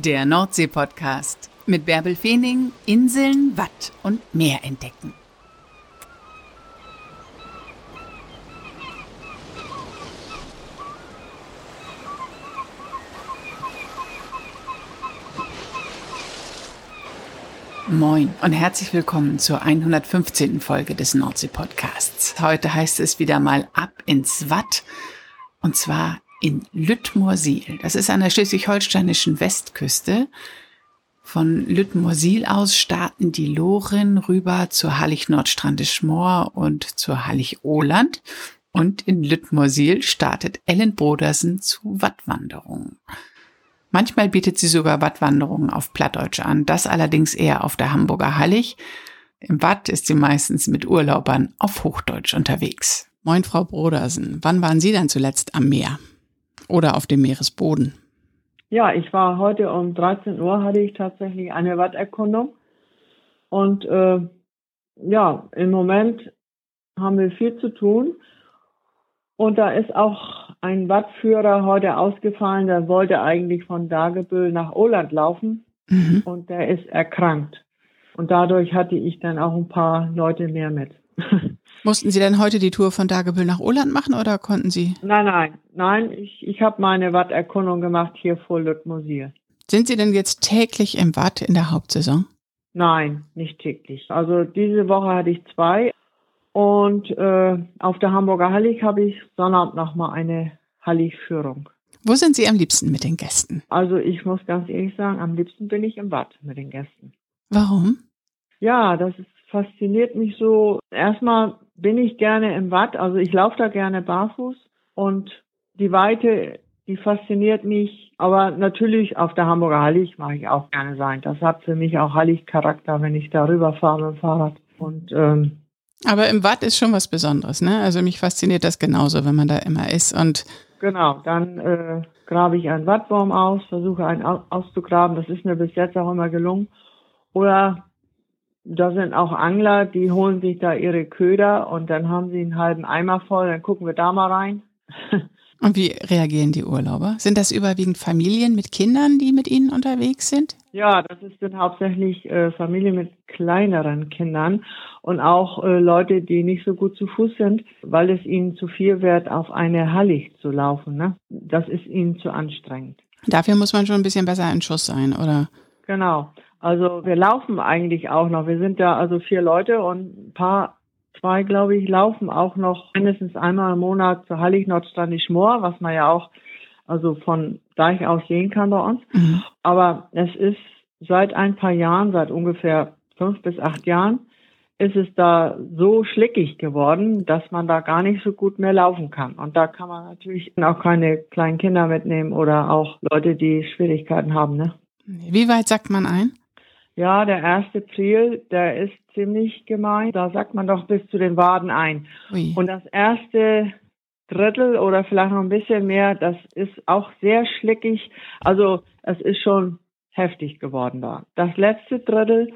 Der Nordsee-Podcast mit Bärbel Feening, Inseln, Watt und Meer entdecken. Moin und herzlich willkommen zur 115. Folge des Nordsee-Podcasts. Heute heißt es wieder mal ab ins Watt und zwar in Lüttmoorsiel. Das ist an der schleswig-holsteinischen Westküste. Von Lüttmoorsiel aus starten die Loren rüber zur Hallig-Nordstrandisch-Moor und zur Hallig-Oland. Und in Lüttmoorsiel startet Ellen Brodersen zu Wattwanderungen. Manchmal bietet sie sogar Wattwanderungen auf Plattdeutsch an, das allerdings eher auf der Hamburger Hallig. Im Watt ist sie meistens mit Urlaubern auf Hochdeutsch unterwegs. Moin, Frau Brodersen. Wann waren Sie dann zuletzt am Meer? Oder auf dem Meeresboden? Ja, ich war heute um 13 Uhr, hatte ich tatsächlich eine Watterkundung. Und äh, ja, im Moment haben wir viel zu tun. Und da ist auch ein Wattführer heute ausgefallen, der wollte eigentlich von Dagebüll nach Oland laufen mhm. und der ist erkrankt. Und dadurch hatte ich dann auch ein paar Leute mehr mit. Mussten Sie denn heute die Tour von Dagebüll nach Oland machen oder konnten Sie? Nein, nein, nein. Ich, ich habe meine Watterkundung gemacht hier vor Lüttmosil. Sind Sie denn jetzt täglich im Watt in der Hauptsaison? Nein, nicht täglich. Also diese Woche hatte ich zwei und äh, auf der Hamburger Hallig habe ich Sonnabend nochmal eine Halligführung. Wo sind Sie am liebsten mit den Gästen? Also ich muss ganz ehrlich sagen, am liebsten bin ich im Watt mit den Gästen. Warum? Ja, das ist, fasziniert mich so. Erstmal bin ich gerne im Watt, also ich laufe da gerne barfuß und die Weite, die fasziniert mich. Aber natürlich auf der Hamburger Hallig mache ich auch gerne sein. Das hat für mich auch Hallig-Charakter, wenn ich da rüberfahre mit dem Fahrrad. Und ähm, aber im Watt ist schon was Besonderes, ne? Also mich fasziniert das genauso, wenn man da immer ist und genau, dann äh, grabe ich einen Wattbaum aus, versuche einen auszugraben. Das ist mir bis jetzt auch immer gelungen. Oder da sind auch Angler, die holen sich da ihre Köder und dann haben sie einen halben Eimer voll, dann gucken wir da mal rein. Und wie reagieren die Urlauber? Sind das überwiegend Familien mit Kindern, die mit ihnen unterwegs sind? Ja, das ist dann hauptsächlich äh, Familien mit kleineren Kindern und auch äh, Leute, die nicht so gut zu Fuß sind, weil es ihnen zu viel wird, auf eine Hallig zu laufen. Ne? Das ist ihnen zu anstrengend. Dafür muss man schon ein bisschen besser in Schuss sein, oder? Genau. Also wir laufen eigentlich auch noch. Wir sind da also vier Leute und ein paar zwei, glaube ich, laufen auch noch mindestens einmal im Monat zur Hallig Nordstrandisch Moor, was man ja auch also von Deich aus sehen kann bei uns. Mhm. Aber es ist seit ein paar Jahren, seit ungefähr fünf bis acht Jahren, ist es da so schlickig geworden, dass man da gar nicht so gut mehr laufen kann. Und da kann man natürlich auch keine kleinen Kinder mitnehmen oder auch Leute, die Schwierigkeiten haben. Ne? Wie weit sagt man ein? Ja, der erste Priel, der ist ziemlich gemein. Da sagt man doch bis zu den Waden ein. Ui. Und das erste Drittel oder vielleicht noch ein bisschen mehr, das ist auch sehr schlickig. Also es ist schon heftig geworden da. Das letzte Drittel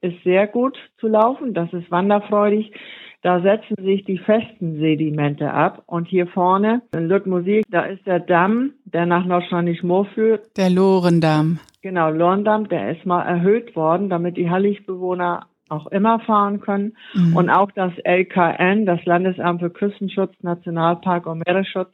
ist sehr gut zu laufen. Das ist wanderfreudig. Da setzen sich die festen Sedimente ab. Und hier vorne in Lüttmusik, da ist der Damm, der nach Nordschlandisch-Moor führt. Der Lorendamm. Genau, Lorndamm, der ist mal erhöht worden, damit die Halligbewohner auch immer fahren können. Mhm. Und auch das LKN, das Landesamt für Küstenschutz, Nationalpark und Meeresschutz,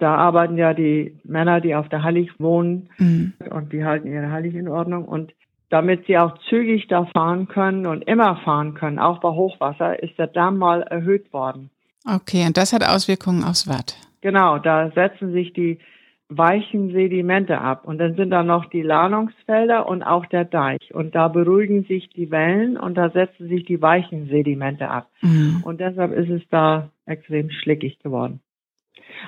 da arbeiten ja die Männer, die auf der Hallig wohnen mhm. und die halten ihre Hallig in Ordnung. Und damit sie auch zügig da fahren können und immer fahren können, auch bei Hochwasser, ist der Damm mal erhöht worden. Okay, und das hat Auswirkungen aufs Watt. Genau, da setzen sich die weichen Sedimente ab. Und dann sind da noch die Lahnungsfelder und auch der Deich. Und da beruhigen sich die Wellen und da setzen sich die weichen Sedimente ab. Mhm. Und deshalb ist es da extrem schlickig geworden.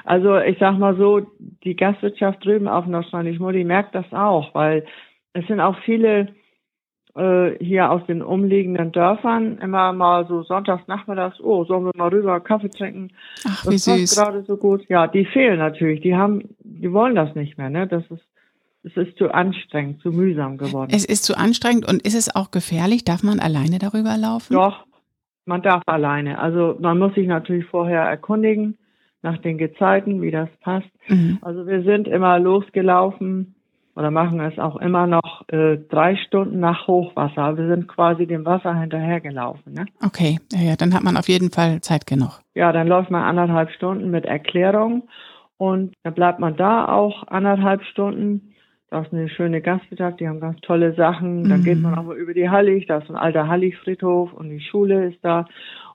Also ich sag mal so, die Gastwirtschaft drüben auf Nordrhein-Westfalen, die merkt das auch, weil es sind auch viele äh, hier aus den umliegenden Dörfern immer mal so sonntags nachmittags, oh, sollen wir mal rüber Kaffee trinken? Ach, wie das süß. gerade so gut. Ja, die fehlen natürlich. Die haben, die wollen das nicht mehr, ne? Das ist, es ist zu anstrengend, zu mühsam geworden. Es ist zu anstrengend und ist es auch gefährlich? Darf man alleine darüber laufen? Doch, man darf alleine. Also man muss sich natürlich vorher erkundigen nach den Gezeiten, wie das passt. Mhm. Also wir sind immer losgelaufen oder machen es auch immer noch äh, drei Stunden nach Hochwasser. Wir sind quasi dem Wasser hinterhergelaufen. Ne? Okay, ja, ja, dann hat man auf jeden Fall Zeit genug. Ja, dann läuft man anderthalb Stunden mit Erklärung und dann bleibt man da auch anderthalb Stunden. Das ist eine schöne Gastwirtschaft, die haben ganz tolle Sachen. Dann mhm. geht man auch mal über die Hallig, da ist ein alter Halligfriedhof und die Schule ist da.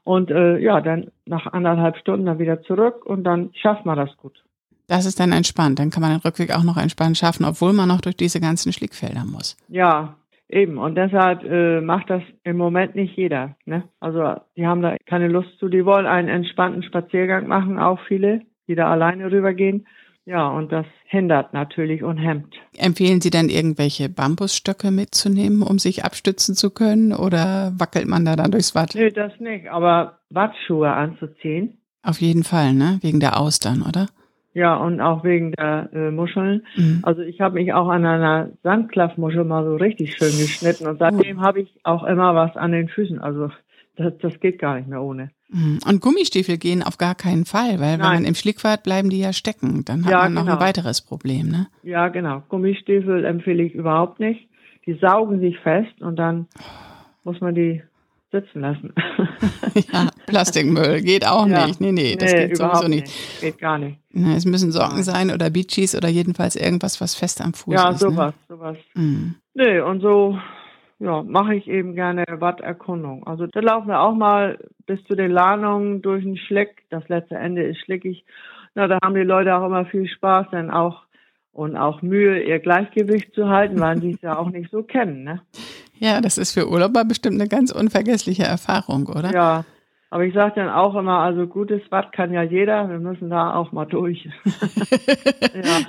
Und äh, ja, dann nach anderthalb Stunden dann wieder zurück und dann schafft man das gut. Das ist dann entspannt. Dann kann man den Rückweg auch noch entspannt schaffen, obwohl man noch durch diese ganzen Schlickfelder muss. Ja, eben. Und deshalb äh, macht das im Moment nicht jeder. Ne? Also die haben da keine Lust zu. Die wollen einen entspannten Spaziergang machen, auch viele, die da alleine rübergehen. Ja, und das hindert natürlich und hemmt. Empfehlen Sie dann irgendwelche Bambusstöcke mitzunehmen, um sich abstützen zu können? Oder wackelt man da dann durchs Watt? Nee, das nicht. Aber Wattschuhe anzuziehen. Auf jeden Fall, ne? Wegen der Austern, oder? Ja, und auch wegen der äh, Muscheln. Mhm. Also ich habe mich auch an einer Sandklaffmuschel mal so richtig schön geschnitten und seitdem oh. habe ich auch immer was an den Füßen. Also das, das geht gar nicht mehr ohne. Mhm. Und Gummistiefel gehen auf gar keinen Fall, weil Nein. wenn man im Schlickwart bleiben die ja stecken. Dann hat ja, man noch genau. ein weiteres Problem, ne? Ja, genau. Gummistiefel empfehle ich überhaupt nicht. Die saugen sich fest und dann muss man die sitzen lassen. ja, Plastikmüll geht auch ja. nicht. Nee, nee, das nee, geht sowieso nicht. nicht. Geht gar nicht. es müssen Socken sein oder Beachies oder jedenfalls irgendwas, was fest am Fuß ja, ist. Ja, sowas, ne? sowas. Mhm. Nee, und so ja, mache ich eben gerne Watterkundung. Also da laufen wir auch mal bis zu den Lahnungen durch den Schleck. Das letzte Ende ist schlickig. Na, da haben die Leute auch immer viel Spaß, denn auch und auch Mühe, ihr Gleichgewicht zu halten, weil sie es ja auch nicht so kennen. Ne? Ja, das ist für Urlauber bestimmt eine ganz unvergessliche Erfahrung, oder? Ja, aber ich sage dann auch immer, also gutes Watt kann ja jeder, wir müssen da auch mal durch.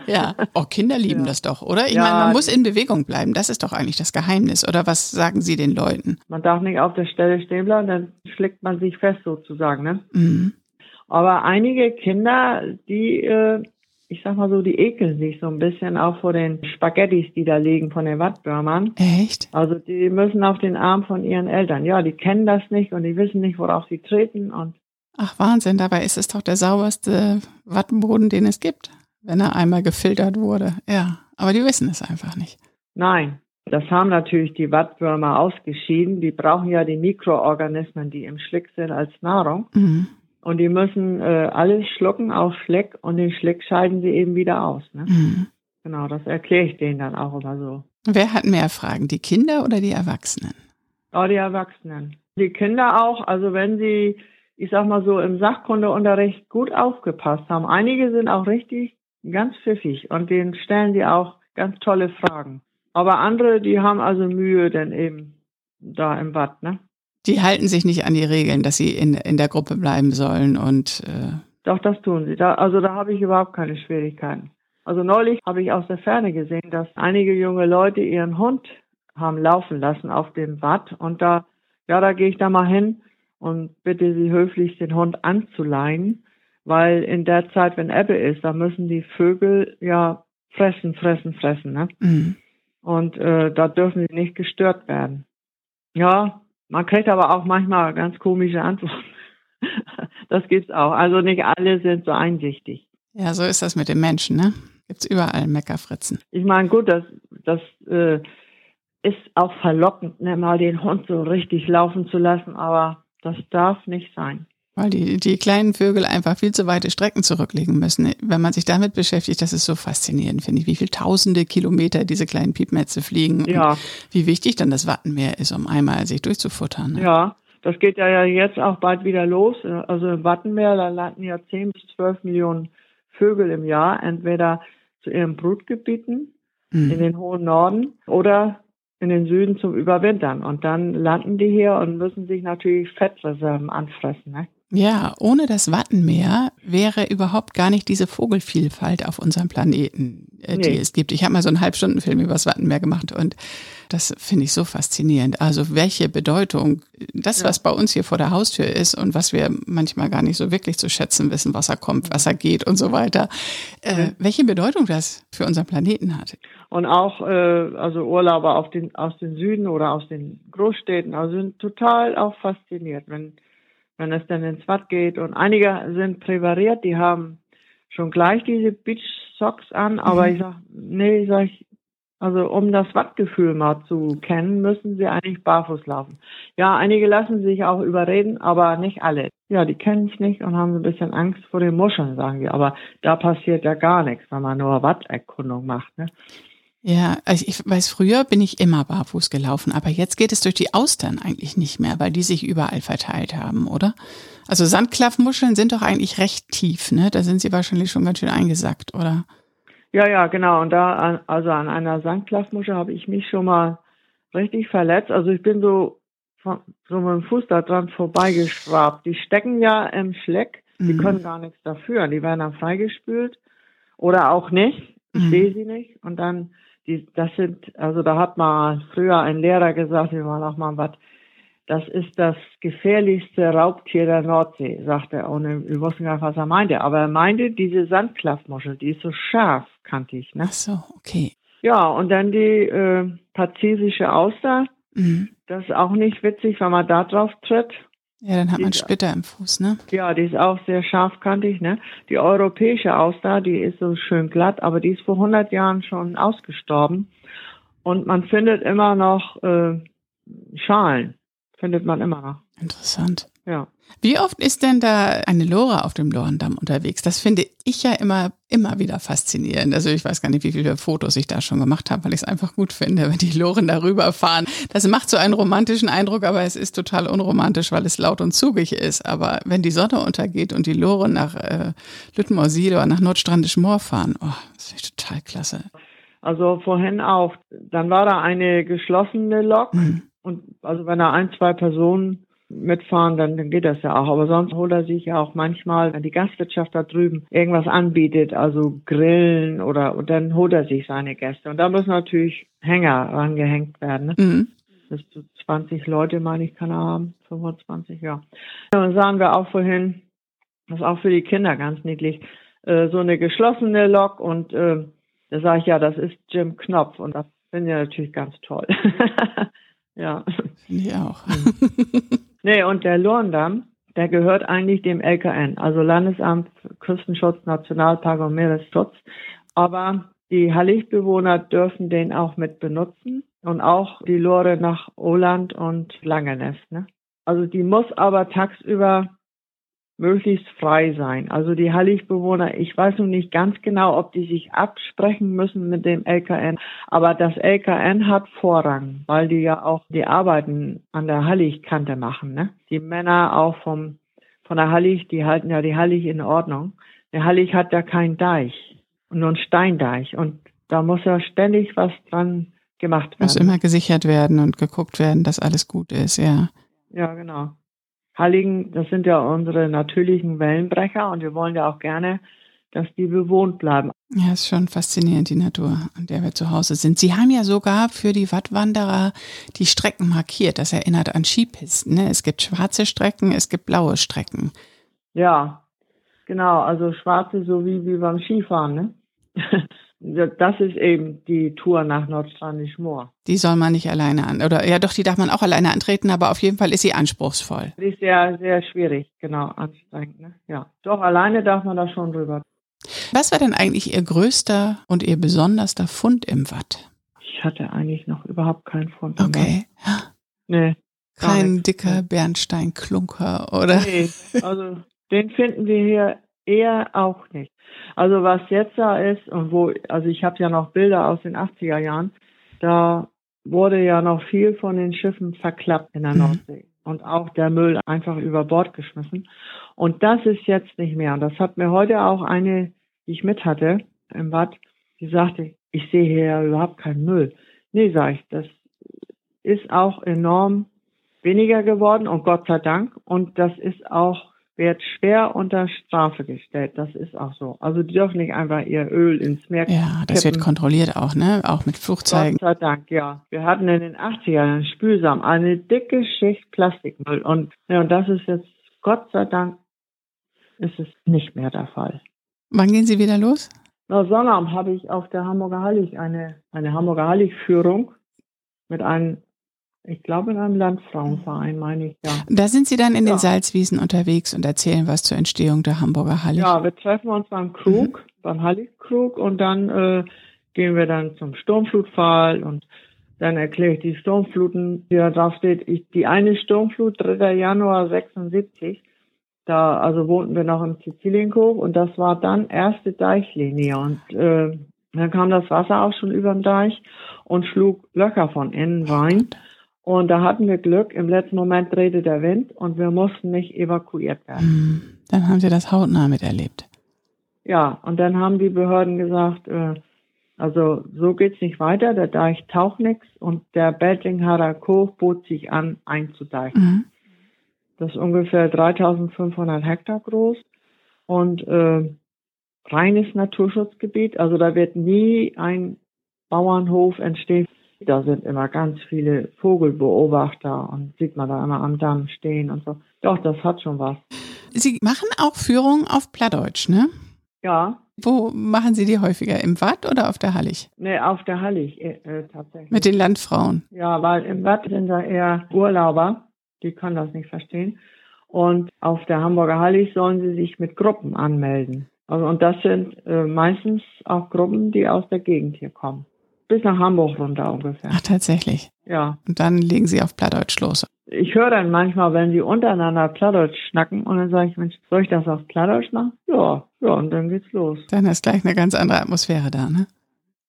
ja. ja, auch oh, Kinder lieben ja. das doch, oder? Ich ja, meine, man muss in Bewegung bleiben, das ist doch eigentlich das Geheimnis, oder was sagen Sie den Leuten? Man darf nicht auf der Stelle stehen bleiben, dann schlägt man sich fest sozusagen, ne? Mhm. Aber einige Kinder, die äh, ich sag mal so, die ekeln sich so ein bisschen auch vor den Spaghettis, die da liegen von den Wattbürmern. Echt? Also die müssen auf den Arm von ihren Eltern. Ja, die kennen das nicht und die wissen nicht, worauf sie treten und. Ach Wahnsinn, dabei ist es doch der sauberste Wattenboden, den es gibt, wenn er einmal gefiltert wurde. Ja, aber die wissen es einfach nicht. Nein, das haben natürlich die Wattwürmer ausgeschieden. Die brauchen ja die Mikroorganismen, die im Schlick sind, als Nahrung. Mhm. Und die müssen äh, alles schlucken auf Schleck und den Schleck scheiden sie eben wieder aus. Ne? Mhm. Genau, das erkläre ich denen dann auch immer so. Wer hat mehr Fragen, die Kinder oder die Erwachsenen? Oh, die Erwachsenen. Die Kinder auch, also wenn sie, ich sag mal so, im Sachkundeunterricht gut aufgepasst haben. Einige sind auch richtig ganz pfiffig und denen stellen die auch ganz tolle Fragen. Aber andere, die haben also Mühe denn eben da im Watt, ne? Die halten sich nicht an die Regeln, dass sie in, in der Gruppe bleiben sollen und äh Doch, das tun sie. Da, also da habe ich überhaupt keine Schwierigkeiten. Also neulich habe ich aus der Ferne gesehen, dass einige junge Leute ihren Hund haben laufen lassen auf dem Watt und da, ja, da gehe ich da mal hin und bitte sie höflich den Hund anzuleihen, weil in der Zeit, wenn Ebbe ist, da müssen die Vögel ja fressen, fressen, fressen, ne? Mhm. Und äh, da dürfen sie nicht gestört werden. Ja, man kriegt aber auch manchmal ganz komische Antworten. Das gibt's auch. Also nicht alle sind so einsichtig. Ja, so ist das mit den Menschen, ne? Gibt's überall Meckerfritzen. Ich meine, gut, das, das äh, ist auch verlockend, ne, mal den Hund so richtig laufen zu lassen, aber das darf nicht sein. Weil die, die kleinen Vögel einfach viel zu weite Strecken zurücklegen müssen. Wenn man sich damit beschäftigt, das ist so faszinierend, finde ich, wie viele tausende Kilometer diese kleinen Piepmetze fliegen. Ja. wie wichtig dann das Wattenmeer ist, um einmal sich durchzufuttern. Ne? Ja, das geht ja jetzt auch bald wieder los. Also im Wattenmeer, da landen ja 10 bis 12 Millionen Vögel im Jahr, entweder zu ihren Brutgebieten mhm. in den hohen Norden oder in den Süden zum Überwintern. Und dann landen die hier und müssen sich natürlich Fettreserven anfressen. Ne? Ja, ohne das Wattenmeer wäre überhaupt gar nicht diese Vogelvielfalt auf unserem Planeten, äh, die nee. es gibt. Ich habe mal so einen Halbstundenfilm über das Wattenmeer gemacht und das finde ich so faszinierend. Also welche Bedeutung das, was bei uns hier vor der Haustür ist und was wir manchmal gar nicht so wirklich zu schätzen wissen, Wasser kommt, Wasser geht und so weiter, äh, welche Bedeutung das für unseren Planeten hat. Und auch äh, also Urlauber auf den, aus den Süden oder aus den Großstädten, also sind total auch fasziniert, wenn wenn es dann ins Watt geht. Und einige sind präpariert, die haben schon gleich diese Beach Socks an, aber mhm. ich sag, nee, ich sag, Also um das Wattgefühl mal zu kennen, müssen sie eigentlich barfuß laufen. Ja, einige lassen sich auch überreden, aber nicht alle. Ja, die kennen es nicht und haben ein bisschen Angst vor den Muscheln, sagen die. Aber da passiert ja gar nichts, wenn man nur Watterkundung macht. Ne? Ja, also ich weiß, früher bin ich immer barfuß gelaufen, aber jetzt geht es durch die Austern eigentlich nicht mehr, weil die sich überall verteilt haben, oder? Also Sandklaffmuscheln sind doch eigentlich recht tief, ne? Da sind sie wahrscheinlich schon ganz schön eingesackt, oder? Ja, ja, genau. Und da, also an einer Sandklaffmuschel habe ich mich schon mal richtig verletzt. Also ich bin so, von, so mit dem Fuß da dran vorbeigeschwabt. Die stecken ja im Schleck. Die mhm. können gar nichts dafür. Die werden dann freigespült. Oder auch nicht. Ich mhm. sehe sie nicht. Und dann, die, das sind, also da hat mal früher ein Lehrer gesagt, wir waren auch mal was, das ist das gefährlichste Raubtier der Nordsee, sagt er, ohne, wir wussten gar nicht, was er meinte. Aber er meinte diese Sandklaffmuschel, die ist so scharf, kannte ich, ne? Ach so, okay. Ja, und dann die äh, pazifische Auster. Mhm. Das ist auch nicht witzig, wenn man da drauf tritt. Ja, dann hat die man Splitter im Fuß, ne? Ja, die ist auch sehr scharfkantig, ne? Die europäische Auster, die ist so schön glatt, aber die ist vor 100 Jahren schon ausgestorben. Und man findet immer noch äh, Schalen findet man immer noch. Interessant. Ja. Wie oft ist denn da eine Lore auf dem Lorendamm unterwegs? Das finde ich ja immer, immer wieder faszinierend. Also ich weiß gar nicht, wie viele Fotos ich da schon gemacht habe, weil ich es einfach gut finde, wenn die Loren darüber fahren. Das macht so einen romantischen Eindruck, aber es ist total unromantisch, weil es laut und zugig ist. Aber wenn die Sonne untergeht und die Loren nach äh, Lüttenmoor-Siel oder nach Nordstrandisch Moor fahren, oh, das ist total klasse. Also vorhin auch, dann war da eine geschlossene Lok. Mhm und also wenn da ein, zwei Personen mitfahren, dann, dann geht das ja auch. Aber sonst holt er sich ja auch manchmal, wenn die Gastwirtschaft da drüben irgendwas anbietet, also Grillen oder und dann holt er sich seine Gäste. Und da müssen natürlich Hänger rangehängt werden. Ne? Mhm. Bis zu 20 Leute, meine ich, kann er haben. 25, ja. Dann sagen wir auch vorhin, das ist auch für die Kinder ganz niedlich, äh, so eine geschlossene Lok und äh, da sage ich ja, das ist Jim Knopf und das finde ich natürlich ganz toll. Ja. Finde ich auch. nee, und der Lorndamm, der gehört eigentlich dem LKN, also Landesamt Küstenschutz, Nationalpark und Meeresschutz. Aber die Halligbewohner dürfen den auch mit benutzen und auch die Lore nach Oland und Langeness. Ne? Also die muss aber tagsüber möglichst frei sein. Also die Halligbewohner, ich weiß nun nicht ganz genau, ob die sich absprechen müssen mit dem LKN, aber das LKN hat Vorrang, weil die ja auch die Arbeiten an der Halligkante machen. Ne? Die Männer auch vom von der Hallig, die halten ja die Hallig in Ordnung. Der Hallig hat ja keinen Deich, nur einen Steindeich und da muss ja ständig was dran gemacht werden. Muss immer gesichert werden und geguckt werden, dass alles gut ist, ja. Ja, genau. Halligen, das sind ja unsere natürlichen Wellenbrecher und wir wollen ja auch gerne, dass die bewohnt bleiben. Ja, ist schon faszinierend, die Natur, an der wir zu Hause sind. Sie haben ja sogar für die Wattwanderer die Strecken markiert. Das erinnert an Skipisten. Ne? Es gibt schwarze Strecken, es gibt blaue Strecken. Ja, genau. Also schwarze, so wie, wie beim Skifahren. Ne? das ist eben die Tour nach Nordstrandisch Moor. Die soll man nicht alleine an, oder ja doch, die darf man auch alleine antreten, aber auf jeden Fall ist sie anspruchsvoll. Die ist sehr, sehr schwierig, genau, anstrengend, ne? Ja. Doch, alleine darf man da schon drüber. Was war denn eigentlich Ihr größter und Ihr besonderster Fund im Watt? Ich hatte eigentlich noch überhaupt keinen Fund. Okay. Nee. Kein dicker Bernsteinklunker, oder? Nee, also den finden wir hier eher auch nicht. Also was jetzt da ist und wo, also ich habe ja noch Bilder aus den 80er Jahren, da wurde ja noch viel von den Schiffen verklappt in der mhm. Nordsee und auch der Müll einfach über Bord geschmissen. Und das ist jetzt nicht mehr. Und das hat mir heute auch eine, die ich mit hatte im Bad, die sagte, ich sehe hier ja überhaupt keinen Müll. Nee, sag ich, das ist auch enorm weniger geworden und Gott sei Dank. Und das ist auch wird schwer unter Strafe gestellt. Das ist auch so. Also die dürfen nicht einfach ihr Öl ins Meer Ja, das kippen. wird kontrolliert auch, ne? Auch mit Flugzeugen. Gott sei Dank, ja. Wir hatten in den 80ern Spülsam eine dicke Schicht Plastikmüll und, ja, und das ist jetzt, Gott sei Dank, ist es nicht mehr der Fall. Wann gehen Sie wieder los? Na, Sonnabend habe ich auf der Hamburger Hallig eine, eine Hamburger Hallig-Führung mit einem ich glaube in einem Landfrauenverein, meine ich, ja. Da sind Sie dann in ja. den Salzwiesen unterwegs und erzählen was zur Entstehung der Hamburger Hallig. Ja, wir treffen uns beim Krug, mhm. beim Hallig-Krug und dann äh, gehen wir dann zum Sturmflutfall und dann erkläre ich die Sturmfluten, die da drauf steht. Ich, die eine Sturmflut, 3. Januar 76, da also wohnten wir noch im Sizilienhof und das war dann erste Deichlinie und äh, dann kam das Wasser auch schon über den Deich und schlug Löcher von innen rein. Und da hatten wir Glück, im letzten Moment drehte der Wind und wir mussten nicht evakuiert werden. Hm, dann haben Sie das hautnah miterlebt. Ja, und dann haben die Behörden gesagt, äh, also so geht's nicht weiter, der Deich taucht nichts und der Beltingharer Koch bot sich an, einzudeichen. Mhm. Das ist ungefähr 3500 Hektar groß und äh, reines Naturschutzgebiet. Also da wird nie ein Bauernhof entstehen. Da sind immer ganz viele Vogelbeobachter und sieht man da immer am Damm stehen und so. Doch, das hat schon was. Sie machen auch Führungen auf Plattdeutsch, ne? Ja. Wo machen Sie die häufiger? Im Watt oder auf der Hallig? Nee, auf der Hallig äh, äh, tatsächlich. Mit den Landfrauen? Ja, weil im Watt sind da eher Urlauber, die können das nicht verstehen. Und auf der Hamburger Hallig sollen sie sich mit Gruppen anmelden. Also, und das sind äh, meistens auch Gruppen, die aus der Gegend hier kommen. Bis nach Hamburg runter ungefähr. Ach, tatsächlich? Ja. Und dann legen sie auf Plattdeutsch los. Ich höre dann manchmal, wenn sie untereinander Plattdeutsch schnacken und dann sage ich, Mensch, soll ich das auf Plattdeutsch machen? Ja, ja, und dann geht's los. Dann ist gleich eine ganz andere Atmosphäre da, ne?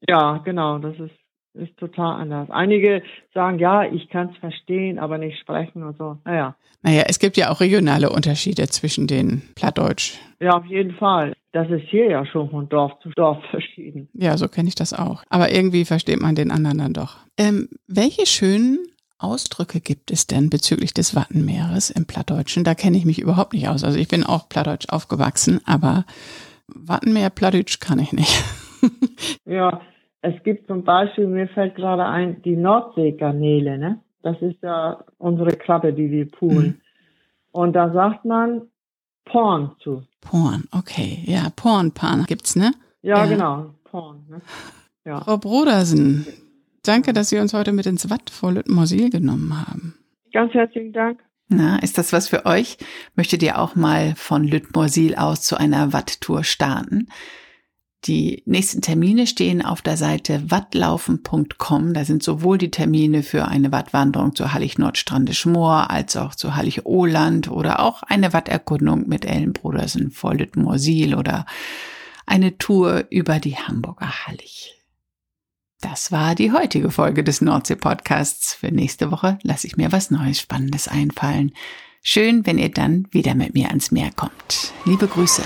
Ja, genau, das ist, ist total anders. Einige sagen, ja, ich kann es verstehen, aber nicht sprechen und so. Naja. Naja, es gibt ja auch regionale Unterschiede zwischen den Plattdeutsch. Ja, auf jeden Fall. Das ist hier ja schon von Dorf zu Dorf verschieden. Ja, so kenne ich das auch. Aber irgendwie versteht man den anderen dann doch. Ähm, welche schönen Ausdrücke gibt es denn bezüglich des Wattenmeeres im Plattdeutschen? Da kenne ich mich überhaupt nicht aus. Also ich bin auch Plattdeutsch aufgewachsen, aber Wattenmeer Plattdeutsch kann ich nicht. ja, es gibt zum Beispiel, mir fällt gerade ein, die Nordseegarnele, ne? Das ist ja unsere Krabbe, die wir poolen. Mhm. Und da sagt man Porn zu. Porn, okay. Ja, Pornpan gibt's, ne? Ja, ja. genau. Porn. Ne? Ja. Frau Brodersen, danke, dass Sie uns heute mit ins Watt vor Lüttenmosil genommen haben. Ganz herzlichen Dank. Na, ist das was für euch? Möchtet ihr auch mal von Lüttenmosil aus zu einer Watttour starten? Die nächsten Termine stehen auf der Seite wattlaufen.com. Da sind sowohl die Termine für eine Wattwanderung zur Hallig-Nordstrandisch Moor als auch zu Hallig-Ohland oder auch eine Watterkundung mit Ellen Brodersen vor Lüttenmoorsiel oder eine Tour über die Hamburger Hallig. Das war die heutige Folge des Nordsee-Podcasts. Für nächste Woche lasse ich mir was Neues Spannendes einfallen. Schön, wenn ihr dann wieder mit mir ans Meer kommt. Liebe Grüße.